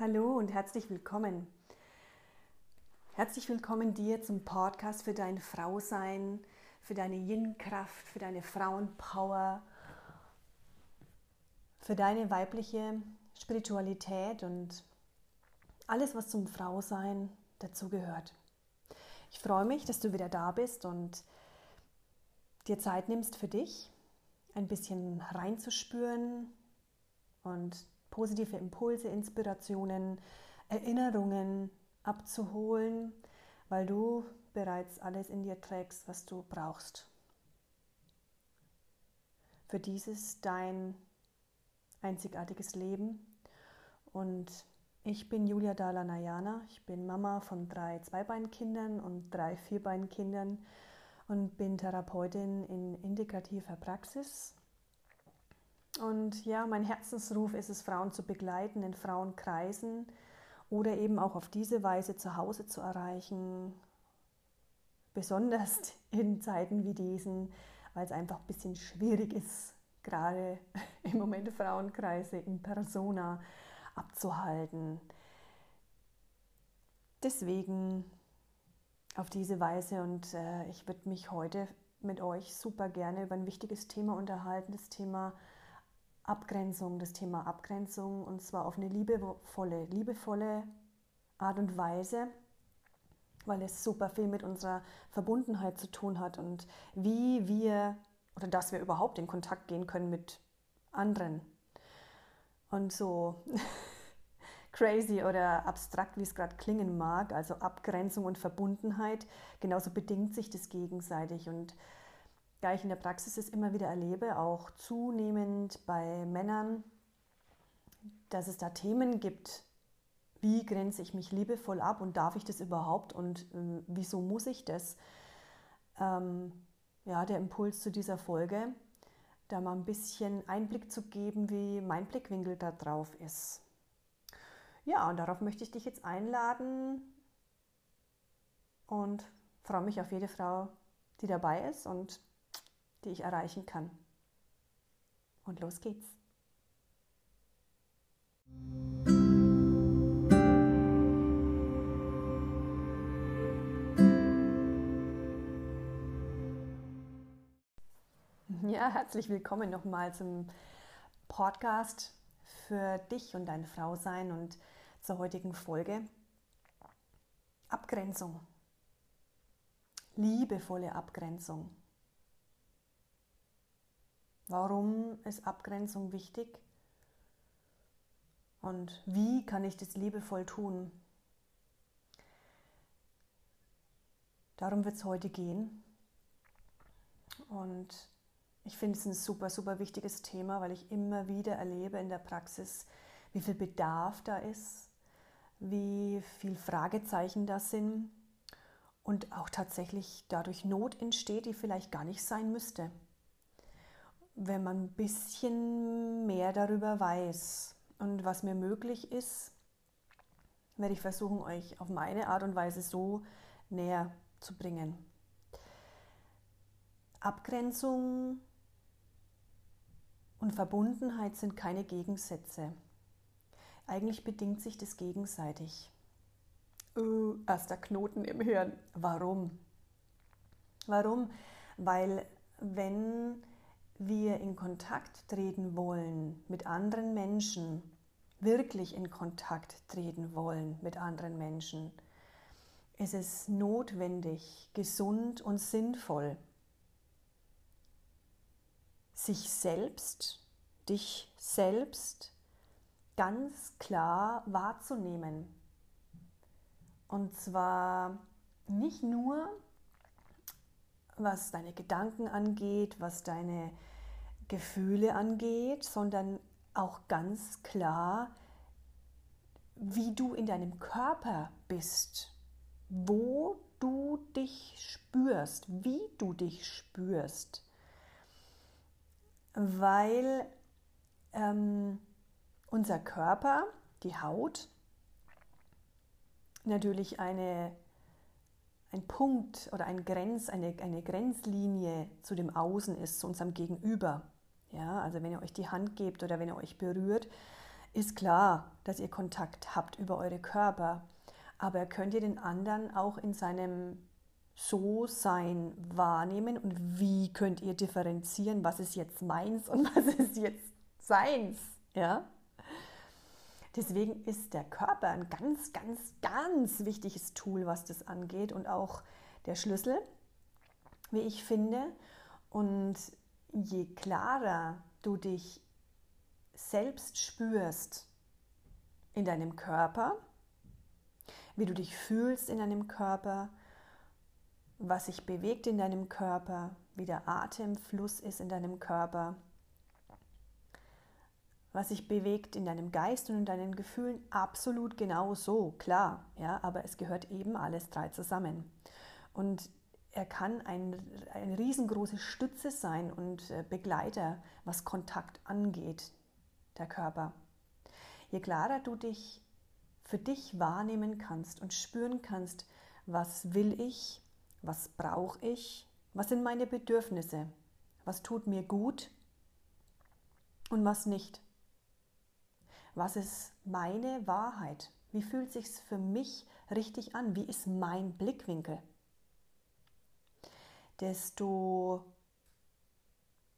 Hallo und herzlich willkommen. Herzlich willkommen dir zum Podcast für dein Frausein, für deine Yin-Kraft, für deine Frauenpower, für deine weibliche Spiritualität und alles, was zum Frausein dazugehört. Ich freue mich, dass du wieder da bist und dir Zeit nimmst für dich, ein bisschen reinzuspüren und positive Impulse, Inspirationen, Erinnerungen abzuholen, weil du bereits alles in dir trägst, was du brauchst. Für dieses dein einzigartiges Leben. Und ich bin Julia Dala-Nayana. Ich bin Mama von drei Zweibeinkindern und drei Vierbeinkindern und bin Therapeutin in integrativer Praxis und ja, mein Herzensruf ist es, Frauen zu begleiten in Frauenkreisen oder eben auch auf diese Weise zu Hause zu erreichen. Besonders in Zeiten wie diesen, weil es einfach ein bisschen schwierig ist, gerade im Moment Frauenkreise in Persona abzuhalten. Deswegen auf diese Weise und äh, ich würde mich heute mit euch super gerne über ein wichtiges Thema unterhalten, das Thema Abgrenzung, das Thema Abgrenzung und zwar auf eine liebevolle, liebevolle Art und Weise, weil es super viel mit unserer Verbundenheit zu tun hat und wie wir oder dass wir überhaupt in Kontakt gehen können mit anderen. Und so crazy oder abstrakt, wie es gerade klingen mag, also Abgrenzung und Verbundenheit, genauso bedingt sich das gegenseitig und da ich in der Praxis es immer wieder erlebe, auch zunehmend bei Männern, dass es da Themen gibt, wie grenze ich mich liebevoll ab und darf ich das überhaupt und äh, wieso muss ich das? Ähm, ja, der Impuls zu dieser Folge, da mal ein bisschen Einblick zu geben, wie mein Blickwinkel da drauf ist. Ja, und darauf möchte ich dich jetzt einladen und freue mich auf jede Frau, die dabei ist und die ich erreichen kann. Und los geht's. Ja, herzlich willkommen nochmal zum Podcast für dich und dein Frausein und zur heutigen Folge. Abgrenzung. Liebevolle Abgrenzung. Warum ist Abgrenzung wichtig? Und wie kann ich das liebevoll tun? Darum wird es heute gehen. Und ich finde es ein super, super wichtiges Thema, weil ich immer wieder erlebe in der Praxis, wie viel Bedarf da ist, wie viel Fragezeichen da sind und auch tatsächlich dadurch Not entsteht, die vielleicht gar nicht sein müsste wenn man ein bisschen mehr darüber weiß und was mir möglich ist, werde ich versuchen, euch auf meine Art und Weise so näher zu bringen. Abgrenzung und Verbundenheit sind keine Gegensätze. Eigentlich bedingt sich das gegenseitig. Uh, erster Knoten im Hirn. Warum? Warum? Weil wenn wir in Kontakt treten wollen mit anderen Menschen, wirklich in Kontakt treten wollen mit anderen Menschen, ist es notwendig, gesund und sinnvoll, sich selbst, dich selbst ganz klar wahrzunehmen. Und zwar nicht nur, was deine Gedanken angeht, was deine Gefühle angeht, sondern auch ganz klar, wie du in deinem Körper bist, wo du dich spürst, wie du dich spürst. Weil ähm, unser Körper, die Haut, natürlich eine, ein Punkt oder ein Grenz, eine, eine Grenzlinie zu dem Außen ist, zu unserem Gegenüber. Ja, also wenn ihr euch die Hand gebt oder wenn ihr euch berührt, ist klar, dass ihr Kontakt habt über eure Körper, aber könnt ihr den anderen auch in seinem So-Sein wahrnehmen und wie könnt ihr differenzieren, was ist jetzt meins und was ist jetzt seins? Ja? Deswegen ist der Körper ein ganz, ganz, ganz wichtiges Tool, was das angeht und auch der Schlüssel, wie ich finde. Und je klarer du dich selbst spürst in deinem Körper, wie du dich fühlst in deinem Körper, was sich bewegt in deinem Körper, wie der Atemfluss ist in deinem Körper, was sich bewegt in deinem Geist und in deinen Gefühlen, absolut genau so, klar, ja, aber es gehört eben alles drei zusammen. Und er kann ein, eine riesengroße Stütze sein und äh, Begleiter, was Kontakt angeht, der Körper. Je klarer du dich für dich wahrnehmen kannst und spüren kannst, was will ich, was brauche ich, was sind meine Bedürfnisse, was tut mir gut und was nicht was ist meine Wahrheit? Wie fühlt sich's für mich richtig an? Wie ist mein Blickwinkel? Desto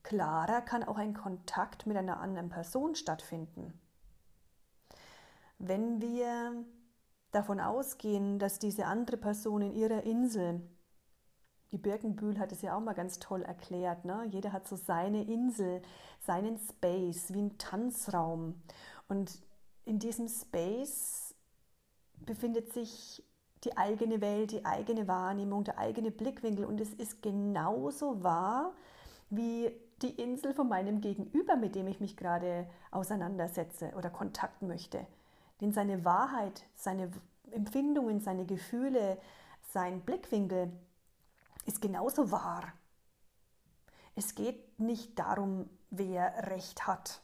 klarer kann auch ein Kontakt mit einer anderen Person stattfinden. Wenn wir davon ausgehen, dass diese andere Person in ihrer Insel, die Birkenbühl hat es ja auch mal ganz toll erklärt, ne? jeder hat so seine Insel, seinen Space, wie ein Tanzraum. Und in diesem Space befindet sich die eigene Welt, die eigene Wahrnehmung, der eigene Blickwinkel. Und es ist genauso wahr wie die Insel von meinem Gegenüber, mit dem ich mich gerade auseinandersetze oder Kontakt möchte. Denn seine Wahrheit, seine Empfindungen, seine Gefühle, sein Blickwinkel ist genauso wahr. Es geht nicht darum, wer recht hat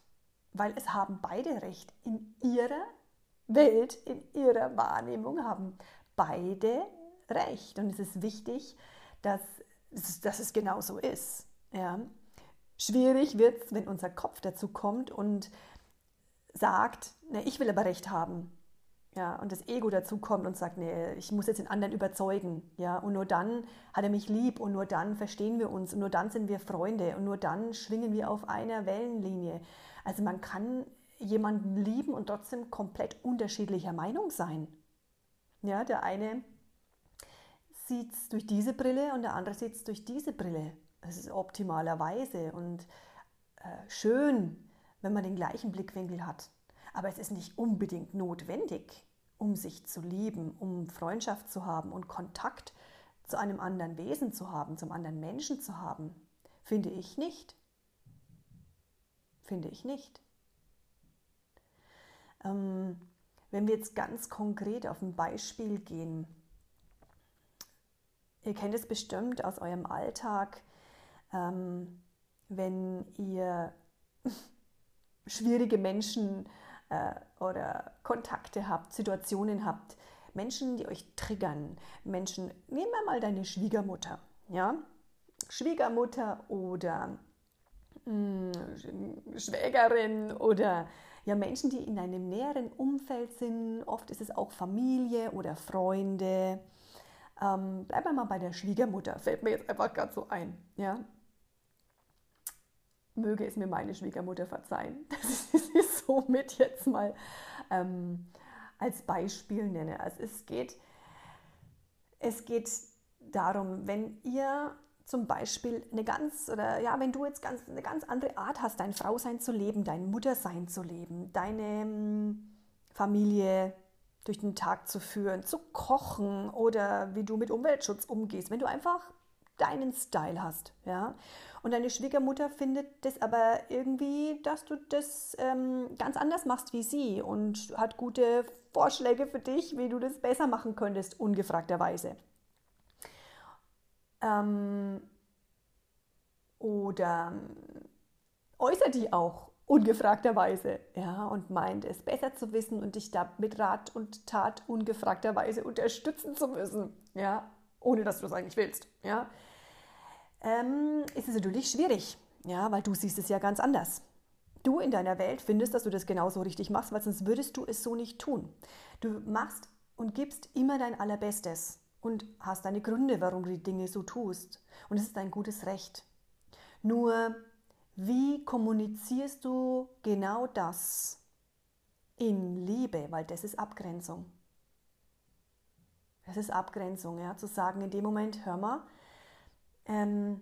weil es haben beide recht. In ihrer Welt, in ihrer Wahrnehmung haben beide recht. Und es ist wichtig, dass, dass es genau so ist. Ja. Schwierig wird es, wenn unser Kopf dazu kommt und sagt, ne, ich will aber recht haben. Ja, und das Ego dazu kommt und sagt, nee, ich muss jetzt den anderen überzeugen. Ja, und nur dann hat er mich lieb und nur dann verstehen wir uns und nur dann sind wir Freunde und nur dann schwingen wir auf einer Wellenlinie. Also man kann jemanden lieben und trotzdem komplett unterschiedlicher Meinung sein. Ja, der eine sieht es durch diese Brille und der andere sieht es durch diese Brille. Das ist optimalerweise und äh, schön, wenn man den gleichen Blickwinkel hat. Aber es ist nicht unbedingt notwendig, um sich zu lieben, um Freundschaft zu haben und Kontakt zu einem anderen Wesen zu haben, zum anderen Menschen zu haben. Finde ich nicht. Finde ich nicht. Ähm, wenn wir jetzt ganz konkret auf ein Beispiel gehen, ihr kennt es bestimmt aus eurem Alltag, ähm, wenn ihr schwierige Menschen äh, oder Kontakte habt, Situationen habt, Menschen, die euch triggern, Menschen, nehmen wir mal deine Schwiegermutter, ja, Schwiegermutter oder hm, Schwägerin oder ja Menschen, die in einem näheren Umfeld sind. Oft ist es auch Familie oder Freunde. Ähm, bleiben wir mal bei der Schwiegermutter, fällt mir jetzt einfach gerade so ein. Ja? Möge es mir meine Schwiegermutter verzeihen, dass ich sie somit jetzt mal ähm, als Beispiel nenne. Also es geht, es geht darum, wenn ihr zum Beispiel eine ganz, oder ja, wenn du jetzt ganz, eine ganz andere Art hast, dein Frausein zu leben, dein Muttersein zu leben, deine hm, Familie durch den Tag zu führen, zu kochen oder wie du mit Umweltschutz umgehst, wenn du einfach deinen Style hast, ja. Und deine Schwiegermutter findet das aber irgendwie, dass du das ähm, ganz anders machst wie sie und hat gute Vorschläge für dich, wie du das besser machen könntest, ungefragterweise. Ähm, oder ähm, äußert die auch ungefragterweise ja, und meint es besser zu wissen und dich da mit Rat und Tat ungefragterweise unterstützen zu müssen, ja, ohne dass du das eigentlich willst. Ja. Ähm, ist es natürlich schwierig, ja, weil du siehst es ja ganz anders. du in deiner Welt findest, dass du das genauso richtig machst, weil sonst würdest du es so nicht tun. Du machst und gibst immer dein Allerbestes und hast deine Gründe, warum du die Dinge so tust. Und es ist dein gutes Recht. Nur, wie kommunizierst du genau das in Liebe? Weil das ist Abgrenzung. Das ist Abgrenzung, ja, zu sagen in dem Moment, hör mal, ähm,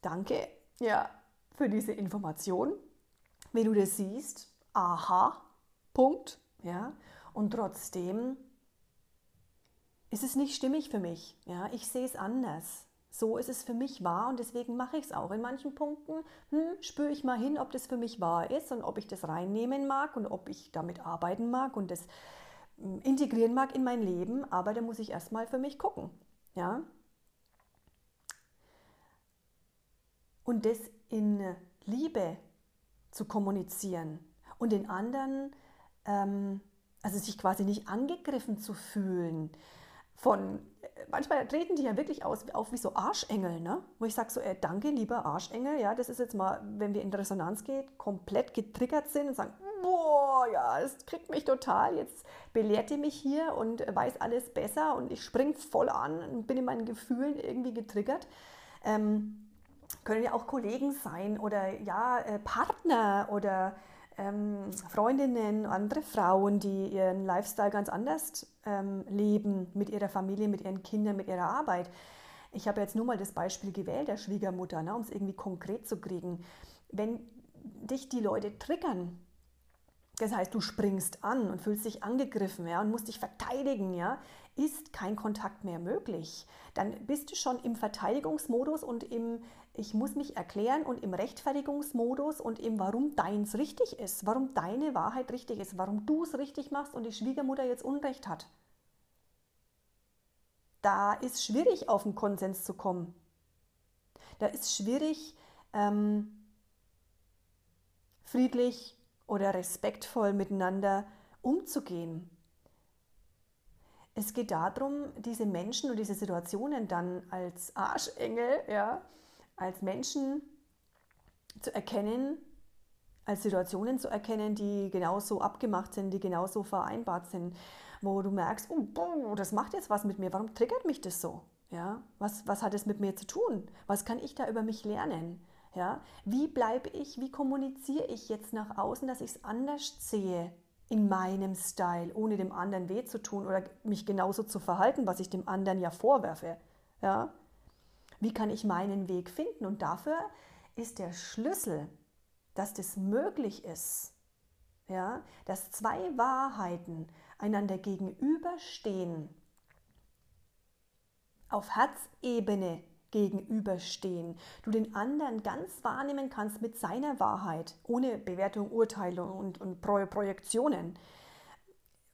danke, ja, für diese Information. Wenn du das siehst, aha, Punkt, ja, und trotzdem ist es nicht stimmig für mich, ja, ich sehe es anders. So ist es für mich wahr und deswegen mache ich es auch. In manchen Punkten hm, spüre ich mal hin, ob das für mich wahr ist und ob ich das reinnehmen mag und ob ich damit arbeiten mag und das hm, integrieren mag in mein Leben, aber da muss ich erstmal für mich gucken. Ja? Und das in Liebe zu kommunizieren und den anderen, ähm, also sich quasi nicht angegriffen zu fühlen von, manchmal treten die ja wirklich aus, auf wie so Arschengel, ne? wo ich sage so, äh, danke lieber Arschengel, ja, das ist jetzt mal, wenn wir in Resonanz gehen, komplett getriggert sind und sagen, boah, ja, es kriegt mich total, jetzt belehrt ihr mich hier und weiß alles besser und ich springe voll an und bin in meinen Gefühlen irgendwie getriggert. Ähm, können ja auch Kollegen sein oder ja, äh, Partner oder ähm, Freundinnen, andere Frauen, die ihren Lifestyle ganz anders ähm, leben mit ihrer Familie, mit ihren Kindern, mit ihrer Arbeit. Ich habe jetzt nur mal das Beispiel gewählt der Schwiegermutter, ne, um es irgendwie konkret zu kriegen. Wenn dich die Leute triggern, das heißt, du springst an und fühlst dich angegriffen ja, und musst dich verteidigen, ja, ist kein Kontakt mehr möglich. Dann bist du schon im Verteidigungsmodus und im Ich muss mich erklären und im Rechtfertigungsmodus und im Warum deins richtig ist, warum deine Wahrheit richtig ist, warum du es richtig machst und die Schwiegermutter jetzt Unrecht hat. Da ist schwierig, auf einen Konsens zu kommen. Da ist schwierig, ähm, friedlich oder respektvoll miteinander umzugehen. Es geht darum, diese Menschen und diese Situationen dann als Arschengel, ja, als Menschen zu erkennen, als Situationen zu erkennen, die genauso abgemacht sind, die genauso vereinbart sind, wo du merkst, oh, das macht jetzt was mit mir, warum triggert mich das so? Ja, was, was hat es mit mir zu tun? Was kann ich da über mich lernen? Ja, wie bleibe ich, wie kommuniziere ich jetzt nach außen, dass ich es anders sehe in meinem Style, ohne dem anderen weh zu tun oder mich genauso zu verhalten, was ich dem anderen ja vorwerfe. Ja? Wie kann ich meinen Weg finden? Und dafür ist der Schlüssel, dass das möglich ist, ja, dass zwei Wahrheiten einander gegenüberstehen, auf Herzebene gegenüberstehen. Du den anderen ganz wahrnehmen kannst mit seiner Wahrheit, ohne Bewertung, Urteilung und, und Pro Projektionen.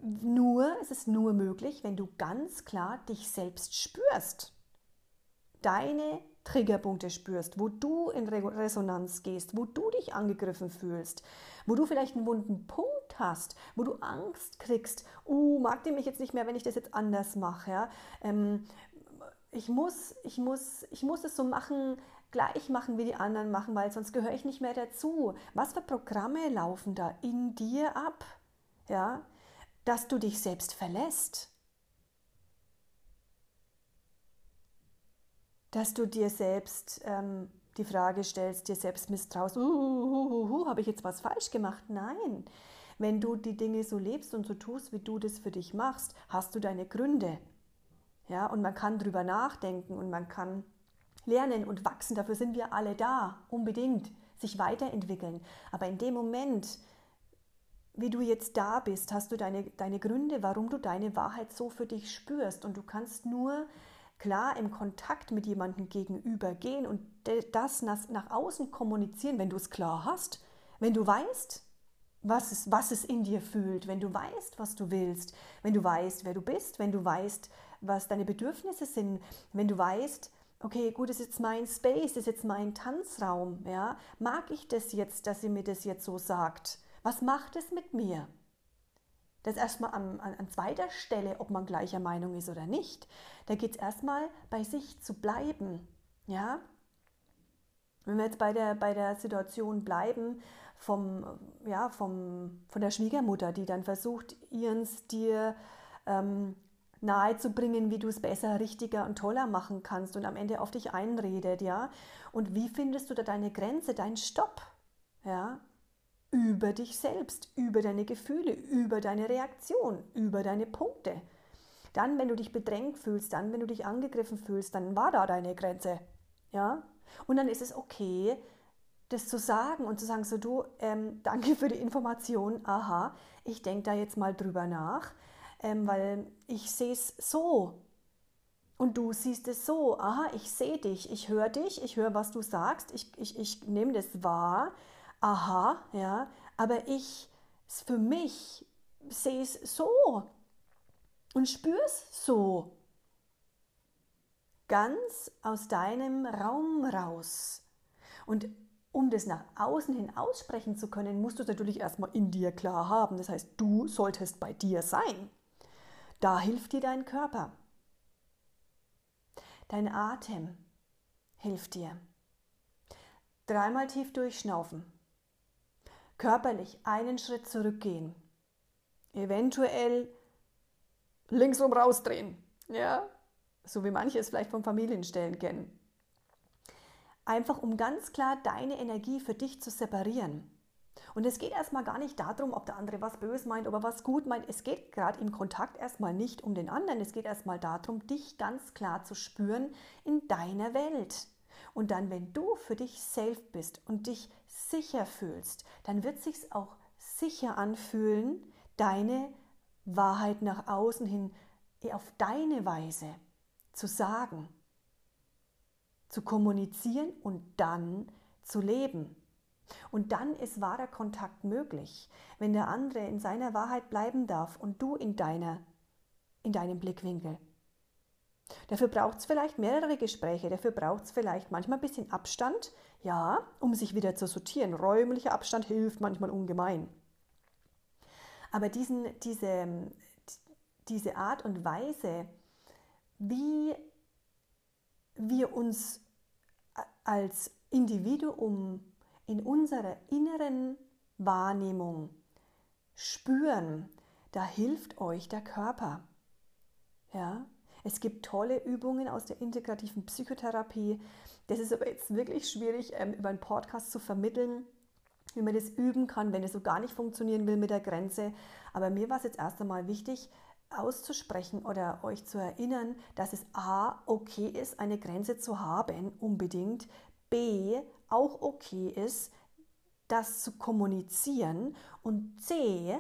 Nur, es ist nur möglich, wenn du ganz klar dich selbst spürst. Deine Triggerpunkte spürst, wo du in Resonanz gehst, wo du dich angegriffen fühlst, wo du vielleicht einen wunden Punkt hast, wo du Angst kriegst, oh, mag die mich jetzt nicht mehr, wenn ich das jetzt anders mache, ja? Ähm, ich muss, ich muss, ich muss es so machen, gleich machen, wie die anderen machen, weil sonst gehöre ich nicht mehr dazu. Was für Programme laufen da in dir ab? Ja, dass du dich selbst verlässt. Dass du dir selbst ähm, die Frage stellst, dir selbst misstraust, uh, uh, uh, habe ich jetzt was falsch gemacht? Nein. Wenn du die Dinge so lebst und so tust, wie du das für dich machst, hast du deine Gründe. Ja, und man kann drüber nachdenken und man kann lernen und wachsen. Dafür sind wir alle da, unbedingt, sich weiterentwickeln. Aber in dem Moment, wie du jetzt da bist, hast du deine, deine Gründe, warum du deine Wahrheit so für dich spürst. Und du kannst nur klar im Kontakt mit jemandem gegenüber gehen und das nach außen kommunizieren, wenn du es klar hast, wenn du weißt, was es, was es in dir fühlt, wenn du weißt, was du willst, wenn du weißt, wer du bist, wenn du weißt, was deine Bedürfnisse sind, wenn du weißt, okay, gut, das ist jetzt mein Space, das ist jetzt mein Tanzraum, ja, mag ich das jetzt, dass sie mir das jetzt so sagt? Was macht es mit mir? Das ist erstmal an, an, an zweiter Stelle, ob man gleicher Meinung ist oder nicht. Da geht es erstmal bei sich zu bleiben, ja. Wenn wir jetzt bei der, bei der Situation bleiben, vom, ja, vom, von der Schwiegermutter, die dann versucht, ihrens dir ähm, nahezubringen, wie du es besser, richtiger und toller machen kannst und am Ende auf dich einredet, ja. Und wie findest du da deine Grenze, deinen Stopp, ja? Über dich selbst, über deine Gefühle, über deine Reaktion, über deine Punkte. Dann, wenn du dich bedrängt fühlst, dann, wenn du dich angegriffen fühlst, dann war da deine Grenze, ja. Und dann ist es okay, das zu sagen und zu sagen, so du, ähm, danke für die Information, aha, ich denke da jetzt mal drüber nach, ähm, weil ich sehe es so und du siehst es so, aha, ich sehe dich, ich höre dich, ich höre, was du sagst, ich, ich, ich nehme das wahr, aha, ja, aber ich, für mich, sehe es so und spüre es so. Ganz aus deinem Raum raus. Und um das nach außen hin aussprechen zu können, musst du es natürlich erstmal in dir klar haben. Das heißt, du solltest bei dir sein. Da hilft dir dein Körper. Dein Atem hilft dir. Dreimal tief durchschnaufen. Körperlich einen Schritt zurückgehen. Eventuell linksrum rausdrehen. Ja, so wie manche es vielleicht von Familienstellen kennen einfach um ganz klar deine Energie für dich zu separieren. Und es geht erstmal gar nicht darum, ob der andere was böse meint, ob er was gut meint. Es geht gerade im Kontakt erstmal nicht um den anderen. Es geht erstmal darum, dich ganz klar zu spüren in deiner Welt. Und dann, wenn du für dich safe bist und dich sicher fühlst, dann wird sich's auch sicher anfühlen, deine Wahrheit nach außen hin auf deine Weise zu sagen zu kommunizieren und dann zu leben. Und dann ist wahrer Kontakt möglich, wenn der andere in seiner Wahrheit bleiben darf und du in, deiner, in deinem Blickwinkel. Dafür braucht es vielleicht mehrere Gespräche, dafür braucht es vielleicht manchmal ein bisschen Abstand, ja, um sich wieder zu sortieren. Räumlicher Abstand hilft manchmal ungemein. Aber diesen, diese, diese Art und Weise, wie wir uns als Individuum in unserer inneren Wahrnehmung spüren, da hilft euch der Körper. Ja? Es gibt tolle Übungen aus der integrativen Psychotherapie. Das ist aber jetzt wirklich schwierig, ähm, über einen Podcast zu vermitteln, wie man das üben kann, wenn es so gar nicht funktionieren will mit der Grenze. Aber mir war es jetzt erst einmal wichtig, auszusprechen oder euch zu erinnern, dass es A okay ist, eine Grenze zu haben, unbedingt, B auch okay ist, das zu kommunizieren und C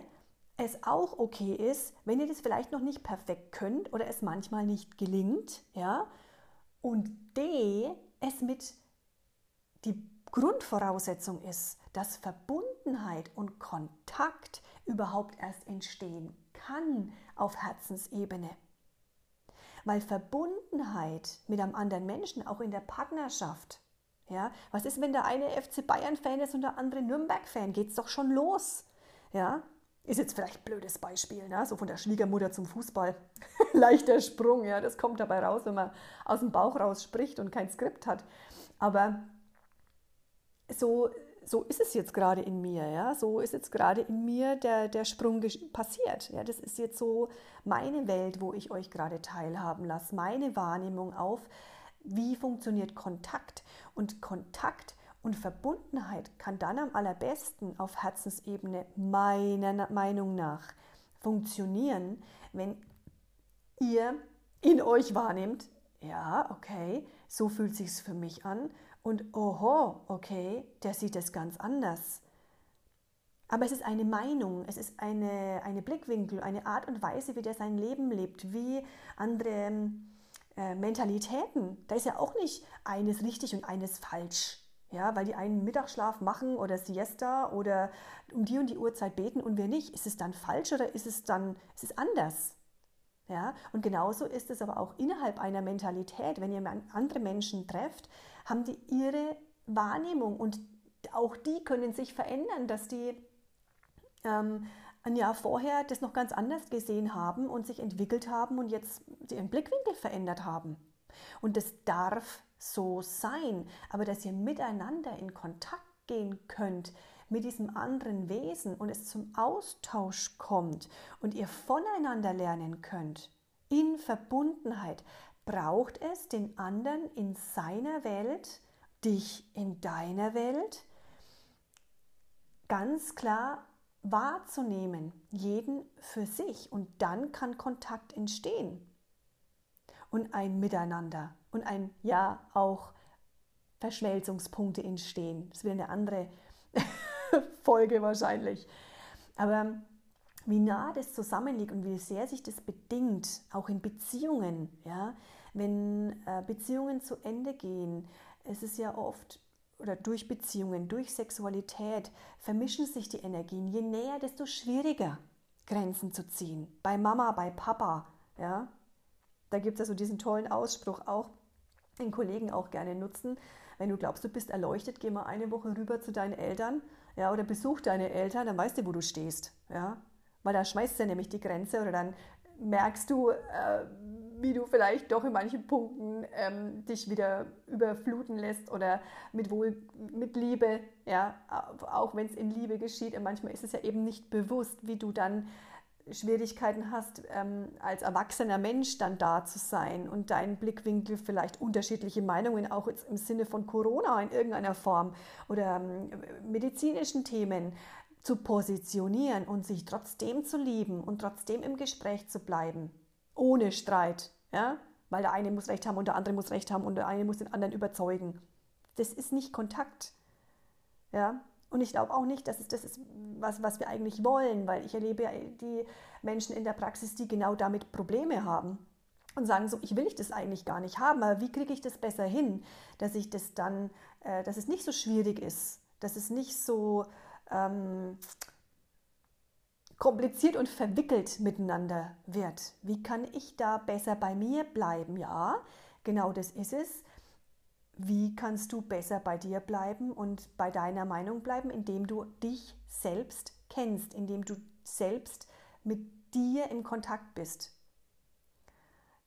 es auch okay ist, wenn ihr das vielleicht noch nicht perfekt könnt oder es manchmal nicht gelingt, ja, und D es mit die Grundvoraussetzung ist, dass Verbundenheit und Kontakt überhaupt erst entstehen kann auf Herzensebene. Weil Verbundenheit mit einem anderen Menschen, auch in der Partnerschaft, ja, was ist, wenn der eine FC Bayern-Fan ist und der andere Nürnberg-Fan? Geht es doch schon los. Ja, ist jetzt vielleicht ein blödes Beispiel, ne? so von der Schwiegermutter zum Fußball. Leichter Sprung, ja, das kommt dabei raus, wenn man aus dem Bauch raus spricht und kein Skript hat. Aber so so ist es jetzt gerade in mir, ja, so ist jetzt gerade in mir der, der Sprung passiert. Ja, das ist jetzt so meine Welt, wo ich euch gerade teilhaben lasse, meine Wahrnehmung auf, wie funktioniert Kontakt. Und Kontakt und Verbundenheit kann dann am allerbesten auf Herzensebene meiner Meinung nach funktionieren, wenn ihr in euch wahrnehmt, ja, okay, so fühlt sich's für mich an und oho, okay, der sieht es ganz anders. Aber es ist eine Meinung, es ist eine, eine Blickwinkel, eine Art und Weise, wie der sein Leben lebt, wie andere äh, Mentalitäten. Da ist ja auch nicht eines richtig und eines falsch. Ja, weil die einen Mittagsschlaf machen oder Siesta oder um die und die Uhrzeit beten und wir nicht. Ist es dann falsch oder ist es dann ist es anders? Ja, und genauso ist es aber auch innerhalb einer Mentalität, wenn ihr andere Menschen trefft, haben die ihre Wahrnehmung und auch die können sich verändern, dass die ähm, ein Jahr vorher das noch ganz anders gesehen haben und sich entwickelt haben und jetzt ihren Blickwinkel verändert haben. Und das darf so sein, aber dass ihr miteinander in Kontakt gehen könnt mit diesem anderen Wesen und es zum Austausch kommt und ihr voneinander lernen könnt, in Verbundenheit, braucht es den anderen in seiner Welt, dich in deiner Welt, ganz klar wahrzunehmen, jeden für sich und dann kann Kontakt entstehen und ein Miteinander und ein Ja auch Verschmelzungspunkte entstehen. Das wäre eine andere Folge wahrscheinlich. Aber wie nah das zusammenliegt und wie sehr sich das bedingt, auch in Beziehungen, ja, wenn äh, Beziehungen zu Ende gehen, es ist ja oft oder durch Beziehungen, durch Sexualität vermischen sich die Energien. Je näher, desto schwieriger Grenzen zu ziehen. Bei Mama, bei Papa, ja. Da gibt es also diesen tollen Ausspruch auch, den Kollegen auch gerne nutzen. Wenn du glaubst, du bist erleuchtet, geh mal eine Woche rüber zu deinen Eltern ja, oder besuch deine Eltern, dann weißt du, wo du stehst. Ja? Weil da schmeißt du nämlich die Grenze oder dann merkst du, äh, wie du vielleicht doch in manchen Punkten ähm, dich wieder überfluten lässt oder mit Wohl, mit Liebe, ja, auch wenn es in Liebe geschieht. Und manchmal ist es ja eben nicht bewusst, wie du dann Schwierigkeiten hast, ähm, als erwachsener Mensch dann da zu sein und deinen Blickwinkel vielleicht unterschiedliche Meinungen, auch im Sinne von Corona in irgendeiner Form oder ähm, medizinischen Themen zu positionieren und sich trotzdem zu lieben und trotzdem im Gespräch zu bleiben, ohne Streit, ja? weil der eine muss recht haben und der andere muss recht haben und der eine muss den anderen überzeugen. Das ist nicht Kontakt. Ja? Und ich glaube auch nicht, dass es das ist, was, was wir eigentlich wollen, weil ich erlebe ja die Menschen in der Praxis, die genau damit Probleme haben und sagen so, ich will ich das eigentlich gar nicht haben, aber wie kriege ich das besser hin, dass ich das dann, äh, dass es nicht so schwierig ist, dass es nicht so ähm, kompliziert und verwickelt miteinander wird. Wie kann ich da besser bei mir bleiben? Ja, genau das ist es wie kannst du besser bei dir bleiben und bei deiner Meinung bleiben, indem du dich selbst kennst, indem du selbst mit dir im Kontakt bist,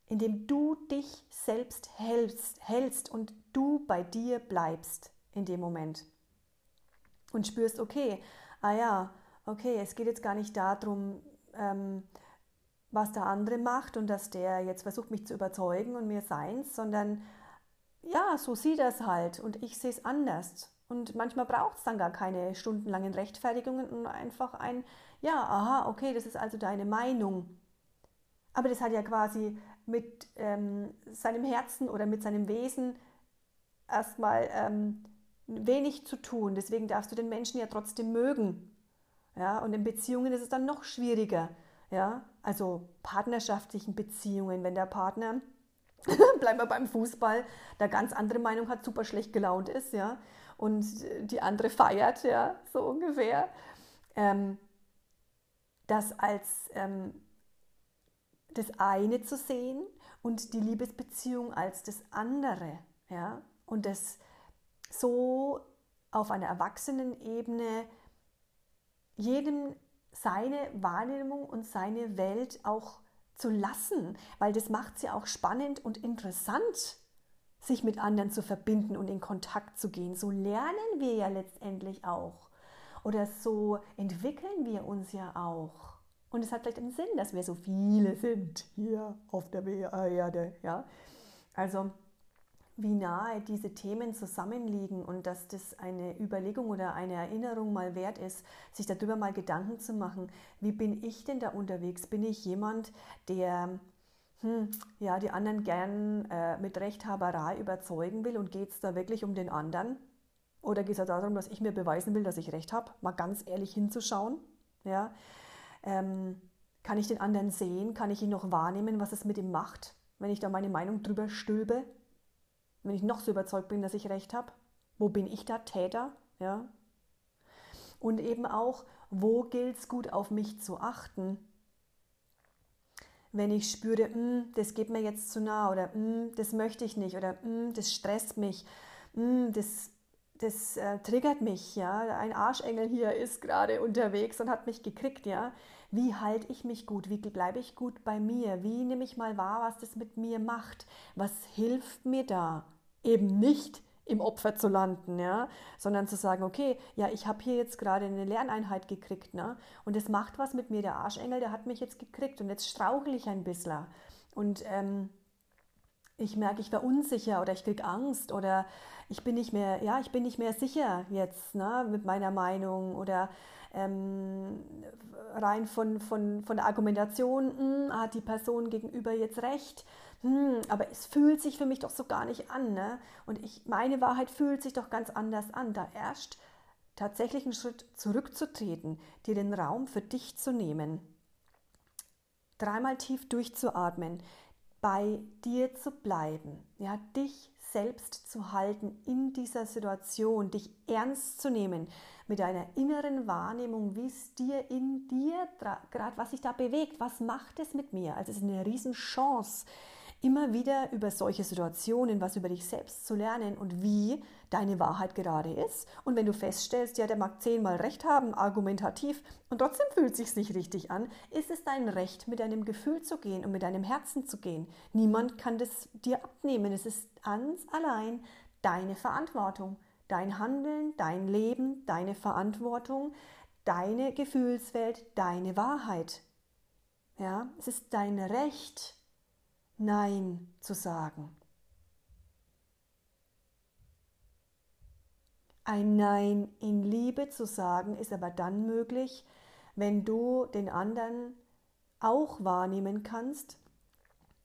indem du dich selbst hältst, hältst und du bei dir bleibst in dem Moment. Und spürst, okay, ah ja, okay, es geht jetzt gar nicht darum, ähm, was der andere macht und dass der jetzt versucht, mich zu überzeugen und mir seins, sondern ja, so sieht er es halt und ich sehe es anders. Und manchmal braucht es dann gar keine stundenlangen Rechtfertigungen und einfach ein, ja, aha, okay, das ist also deine Meinung. Aber das hat ja quasi mit ähm, seinem Herzen oder mit seinem Wesen erstmal ähm, wenig zu tun. Deswegen darfst du den Menschen ja trotzdem mögen. Ja, und in Beziehungen ist es dann noch schwieriger. Ja, also partnerschaftlichen Beziehungen, wenn der Partner bleiben wir beim Fußball, der ganz andere Meinung hat, super schlecht gelaunt ist, ja, und die andere feiert, ja, so ungefähr. Ähm, das als ähm, das eine zu sehen und die Liebesbeziehung als das andere, ja, und das so auf einer Erwachsenenebene jedem seine Wahrnehmung und seine Welt auch zu lassen, weil das macht sie auch spannend und interessant, sich mit anderen zu verbinden und in Kontakt zu gehen. So lernen wir ja letztendlich auch. Oder so entwickeln wir uns ja auch. Und es hat vielleicht einen Sinn, dass wir so viele sind hier auf der Erde. Ja? Also wie nahe diese Themen zusammenliegen und dass das eine Überlegung oder eine Erinnerung mal wert ist, sich darüber mal Gedanken zu machen, wie bin ich denn da unterwegs? Bin ich jemand, der hm, ja, die anderen gern äh, mit Rechthaberei überzeugen will und geht es da wirklich um den anderen? Oder geht es darum, dass ich mir beweisen will, dass ich recht habe? Mal ganz ehrlich hinzuschauen. Ja? Ähm, kann ich den anderen sehen? Kann ich ihn noch wahrnehmen, was es mit ihm macht, wenn ich da meine Meinung drüber stülpe? Wenn ich noch so überzeugt bin, dass ich recht habe, wo bin ich da Täter? Ja? Und eben auch, wo gilt es gut auf mich zu achten? Wenn ich spüre, mm, das geht mir jetzt zu nah oder mm, das möchte ich nicht oder mm, das stresst mich, das, das äh, triggert mich, ja, ein Arschengel hier ist gerade unterwegs und hat mich gekriegt, ja. Wie halte ich mich gut? Wie bleibe ich gut bei mir? Wie nehme ich mal wahr, was das mit mir macht? Was hilft mir da? Eben nicht im Opfer zu landen, ja, sondern zu sagen, okay, ja, ich habe hier jetzt gerade eine Lerneinheit gekriegt, ne, und es macht was mit mir, der Arschengel, der hat mich jetzt gekriegt und jetzt strauchle ich ein bisschen und ähm, ich merke, ich war unsicher oder ich kriege Angst oder ich bin nicht mehr, ja, ich bin nicht mehr sicher jetzt ne, mit meiner Meinung oder ähm, rein von, von, von der Argumentation, hm, hat die Person gegenüber jetzt recht, hm, aber es fühlt sich für mich doch so gar nicht an. Ne? Und ich, meine Wahrheit fühlt sich doch ganz anders an. Da erst tatsächlich einen Schritt zurückzutreten, dir den Raum für dich zu nehmen, dreimal tief durchzuatmen, bei dir zu bleiben, ja, dich selbst zu halten in dieser Situation, dich ernst zu nehmen mit deiner inneren Wahrnehmung, wie es dir in dir gerade, was sich da bewegt, was macht es mit mir? Also es ist eine Riesenchance, immer wieder über solche Situationen was über dich selbst zu lernen und wie deine Wahrheit gerade ist. Und wenn du feststellst, ja, der mag zehnmal recht haben, argumentativ, und trotzdem fühlt es sich nicht richtig an, ist es dein Recht, mit deinem Gefühl zu gehen und mit deinem Herzen zu gehen. Niemand kann das dir abnehmen. Es ist ganz allein deine Verantwortung. Dein Handeln, dein Leben, deine Verantwortung, deine Gefühlswelt, deine Wahrheit. Ja, es ist dein Recht, Nein zu sagen. Ein Nein in Liebe zu sagen ist aber dann möglich, wenn du den anderen auch wahrnehmen kannst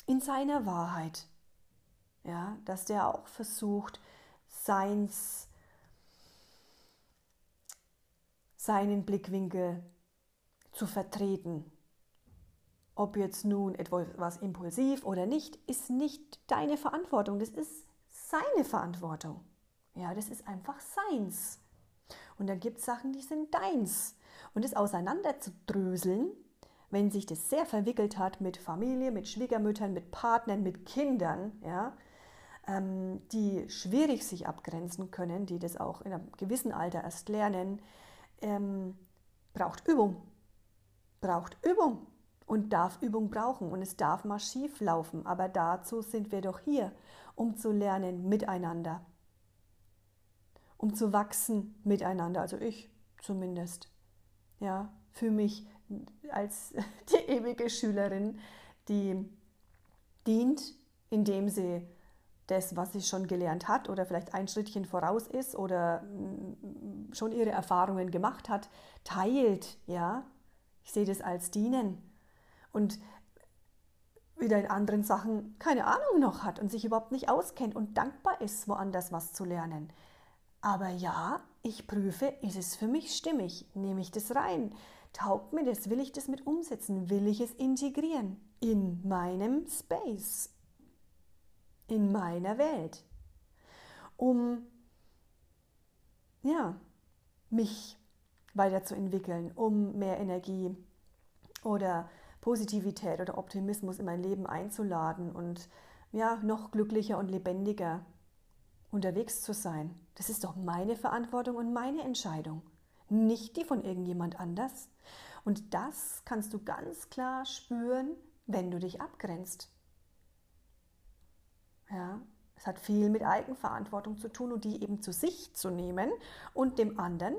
in seiner Wahrheit. Ja, dass der auch versucht, seins, seinen Blickwinkel zu vertreten, ob jetzt nun etwas impulsiv oder nicht, ist nicht deine Verantwortung. Das ist seine Verantwortung. Ja, das ist einfach seins. Und da gibt es Sachen, die sind deins. Und das auseinander zu dröseln, wenn sich das sehr verwickelt hat mit Familie, mit Schwiegermüttern, mit Partnern, mit Kindern, ja, ähm, die schwierig sich abgrenzen können, die das auch in einem gewissen Alter erst lernen, ähm, braucht Übung. Braucht Übung und darf Übung brauchen und es darf mal schief laufen. Aber dazu sind wir doch hier, um zu lernen miteinander, um zu wachsen miteinander. Also ich zumindest. Ja, für mich als die ewige Schülerin, die dient, indem sie das, was sie schon gelernt hat oder vielleicht ein Schrittchen voraus ist oder mm, schon ihre Erfahrungen gemacht hat, teilt. Ja, ich sehe das als Dienen und wieder in anderen Sachen keine Ahnung noch hat und sich überhaupt nicht auskennt und dankbar ist, woanders was zu lernen. Aber ja, ich prüfe, ist es für mich stimmig? Nehme ich das rein? Taugt mir das? Will ich das mit umsetzen? Will ich es integrieren in meinem Space, in meiner Welt, um ja, mich weiterzuentwickeln, um mehr Energie oder Positivität oder Optimismus in mein Leben einzuladen und ja, noch glücklicher und lebendiger unterwegs zu sein. Das ist doch meine Verantwortung und meine Entscheidung, nicht die von irgendjemand anders. Und das kannst du ganz klar spüren, wenn du dich abgrenzt. Ja, es hat viel mit Eigenverantwortung zu tun und die eben zu sich zu nehmen und dem anderen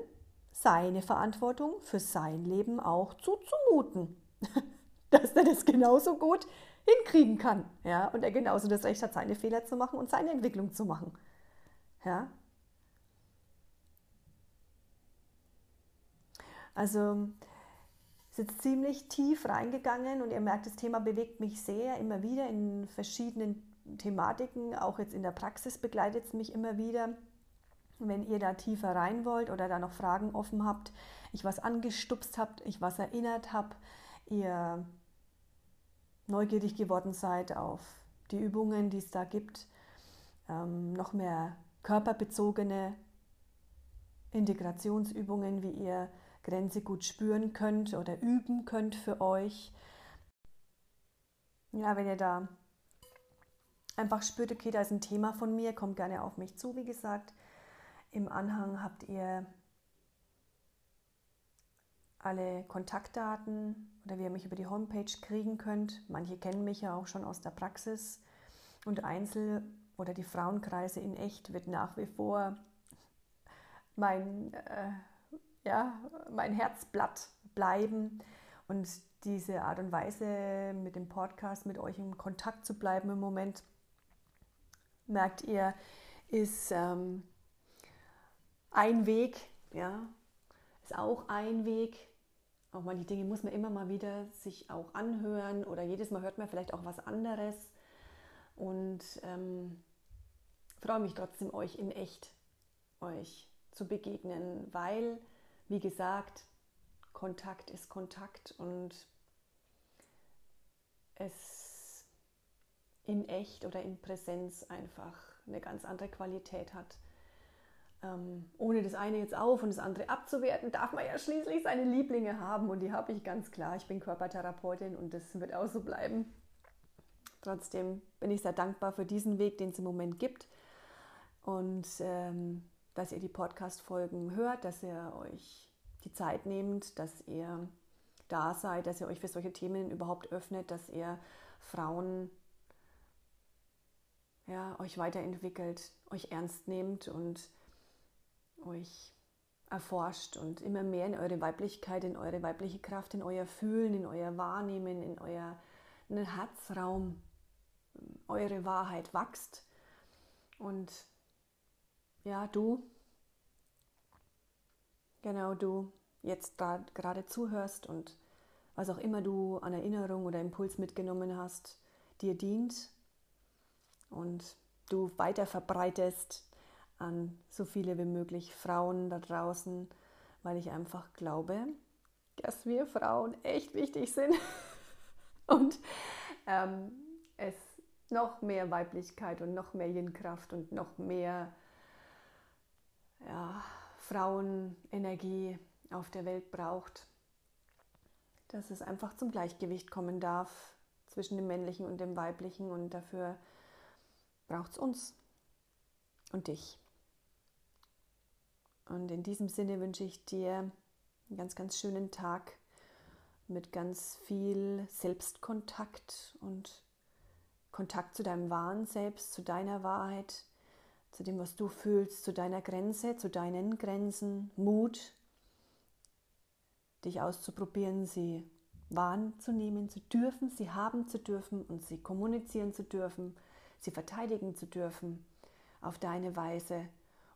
seine Verantwortung für sein Leben auch zuzumuten. dass er das genauso gut hinkriegen kann. Ja? Und er genauso das Recht hat, seine Fehler zu machen und seine Entwicklung zu machen. Ja? Also ist jetzt ziemlich tief reingegangen und ihr merkt, das Thema bewegt mich sehr immer wieder in verschiedenen Thematiken. Auch jetzt in der Praxis begleitet es mich immer wieder. Wenn ihr da tiefer rein wollt oder da noch Fragen offen habt, ich was angestupst habt, ich was erinnert habe, ihr neugierig geworden seid auf die Übungen, die es da gibt, ähm, noch mehr körperbezogene Integrationsübungen, wie ihr Grenze gut spüren könnt oder üben könnt für euch. Ja, wenn ihr da einfach spürt, okay, da ist ein Thema von mir, kommt gerne auf mich zu, wie gesagt. Im Anhang habt ihr alle Kontaktdaten oder wie ihr mich über die Homepage kriegen könnt. Manche kennen mich ja auch schon aus der Praxis und Einzel- oder die Frauenkreise in echt wird nach wie vor mein, äh, ja, mein Herzblatt bleiben und diese Art und Weise mit dem Podcast mit euch in Kontakt zu bleiben im Moment, merkt ihr, ist ähm, ein Weg, ja, ist auch ein Weg. Auch mal die Dinge muss man immer mal wieder sich auch anhören oder jedes Mal hört man vielleicht auch was anderes. Und ähm, freue mich trotzdem, euch in echt euch zu begegnen, weil, wie gesagt, Kontakt ist Kontakt und es in echt oder in Präsenz einfach eine ganz andere Qualität hat. Ähm, ohne das eine jetzt auf und das andere abzuwerten, darf man ja schließlich seine Lieblinge haben und die habe ich ganz klar. Ich bin Körpertherapeutin und das wird auch so bleiben. Trotzdem bin ich sehr dankbar für diesen Weg, den es im Moment gibt und ähm, dass ihr die Podcast-Folgen hört, dass ihr euch die Zeit nehmt, dass ihr da seid, dass ihr euch für solche Themen überhaupt öffnet, dass ihr Frauen ja, euch weiterentwickelt, euch ernst nehmt und euch erforscht und immer mehr in eure Weiblichkeit, in eure weibliche Kraft, in euer Fühlen, in euer Wahrnehmen, in euer in Herzraum, eure Wahrheit wächst. Und ja, du, genau du, jetzt gerade zuhörst und was auch immer du an Erinnerung oder Impuls mitgenommen hast, dir dient und du weiter verbreitest an so viele wie möglich Frauen da draußen, weil ich einfach glaube, dass wir Frauen echt wichtig sind. Und ähm, es noch mehr Weiblichkeit und noch mehr Yin-Kraft und noch mehr ja, Frauenenergie auf der Welt braucht, dass es einfach zum Gleichgewicht kommen darf zwischen dem männlichen und dem weiblichen und dafür braucht es uns und dich. Und in diesem Sinne wünsche ich dir einen ganz, ganz schönen Tag mit ganz viel Selbstkontakt und Kontakt zu deinem wahren Selbst, zu deiner Wahrheit, zu dem, was du fühlst, zu deiner Grenze, zu deinen Grenzen, Mut, dich auszuprobieren, sie wahrzunehmen zu dürfen, sie haben zu dürfen und sie kommunizieren zu dürfen, sie verteidigen zu dürfen auf deine Weise,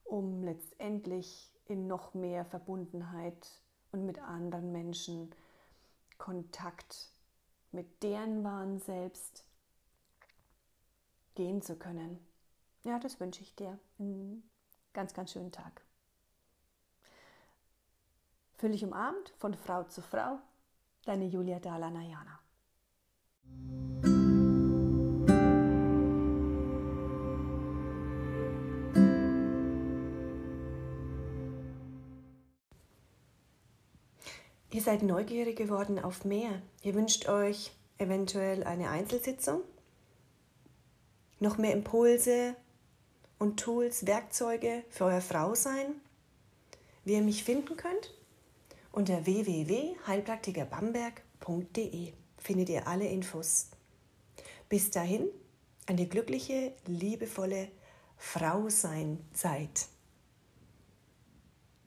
um letztendlich in noch mehr Verbundenheit und mit anderen Menschen Kontakt mit deren wahren Selbst gehen zu können. Ja, das wünsche ich dir. Einen ganz, ganz schönen Tag. Dich umarmt von Frau zu Frau. Deine Julia Dalanayana. Ihr seid neugierig geworden auf mehr. Ihr wünscht euch eventuell eine Einzelsitzung, noch mehr Impulse und Tools, Werkzeuge für euer Frausein. Wie ihr mich finden könnt? Unter www.heilpraktikerbamberg.de findet ihr alle Infos. Bis dahin eine glückliche, liebevolle Frau sein Zeit.